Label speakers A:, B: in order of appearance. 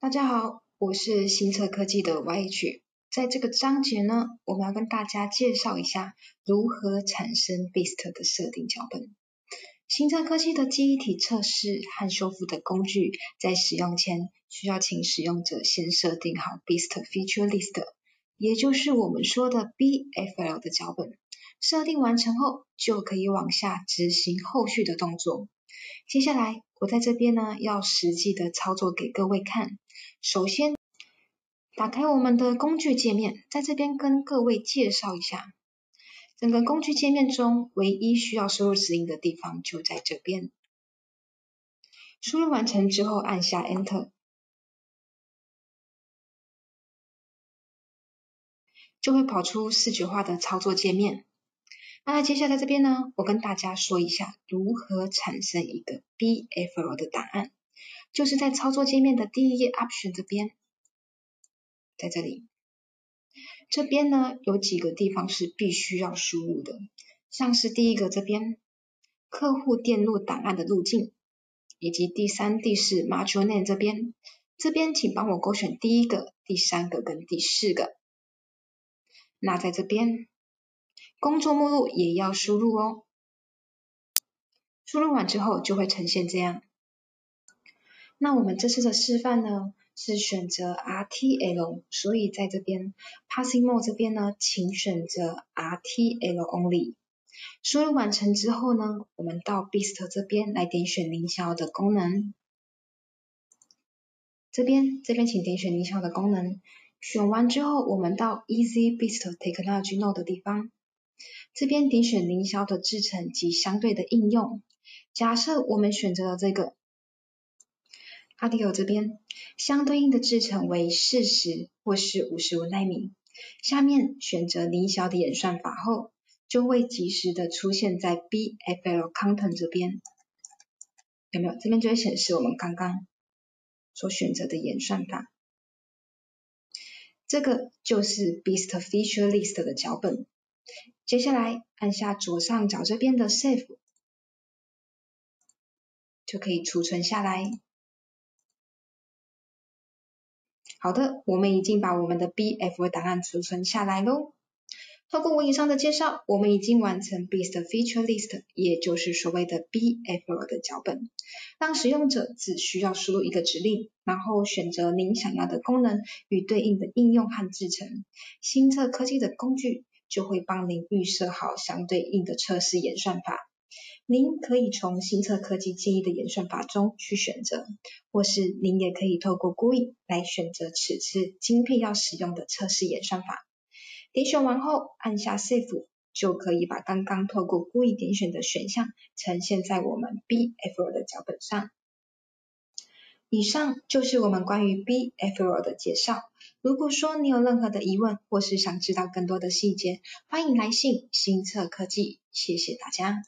A: 大家好，我是新策科技的 YH。在这个章节呢，我们要跟大家介绍一下如何产生 Beast 的设定脚本。新策科技的记忆体测试和修复的工具，在使用前需要请使用者先设定好 Beast Feature List，也就是我们说的 BFL 的脚本。设定完成后，就可以往下执行后续的动作。接下来，我在这边呢，要实际的操作给各位看。首先，打开我们的工具界面，在这边跟各位介绍一下，整个工具界面中唯一需要输入指令的地方就在这边。输入完成之后，按下 Enter，就会跑出视觉化的操作界面。那接下来这边呢，我跟大家说一下如何产生一个 BFL 的档案。就是在操作界面的第一页 Option 这边，在这里，这边呢有几个地方是必须要输入的，像是第一个这边客户电路档案的路径，以及第三、第四 Module Name 这边，这边请帮我勾选第一个、第三个跟第四个。那在这边工作目录也要输入哦，输入完之后就会呈现这样。那我们这次的示范呢，是选择 RTL，所以在这边 Passing Mode 这边呢，请选择 RTL Only。输入完成之后呢，我们到 Beast 这边来点选零消的功能。这边这边请点选零销的功能，选完之后，我们到 Easy Beast Technology Node 的地方，这边点选零消的制成及相对的应用。假设我们选择了这个。A d i o 这边相对应的制程为四十或是五十五纳米。下面选择零小的演算法后，就会及时的出现在 BFL Content 这边，有没有？这边就会显示我们刚刚所选择的演算法。这个就是 Best Feature List 的脚本。接下来按下左上角这边的 Save，就可以储存下来。好的，我们已经把我们的 BFL 档案储存下来喽。透过我以上的介绍，我们已经完成 Beast Feature List，也就是所谓的 BFO 的脚本。当使用者只需要输入一个指令，然后选择您想要的功能与对应的应用和制成，新测科技的工具就会帮您预设好相对应的测试演算法。您可以从新测科技建议的演算法中去选择，或是您也可以透过 GUI 来选择此次晶片要使用的测试演算法。点选完后按下 Save，就可以把刚刚透过 GUI 点选的选项呈现在我们 BFL 的脚本上。以上就是我们关于 BFL 的介绍。如果说你有任何的疑问，或是想知道更多的细节，欢迎来信新测科技。谢谢大家。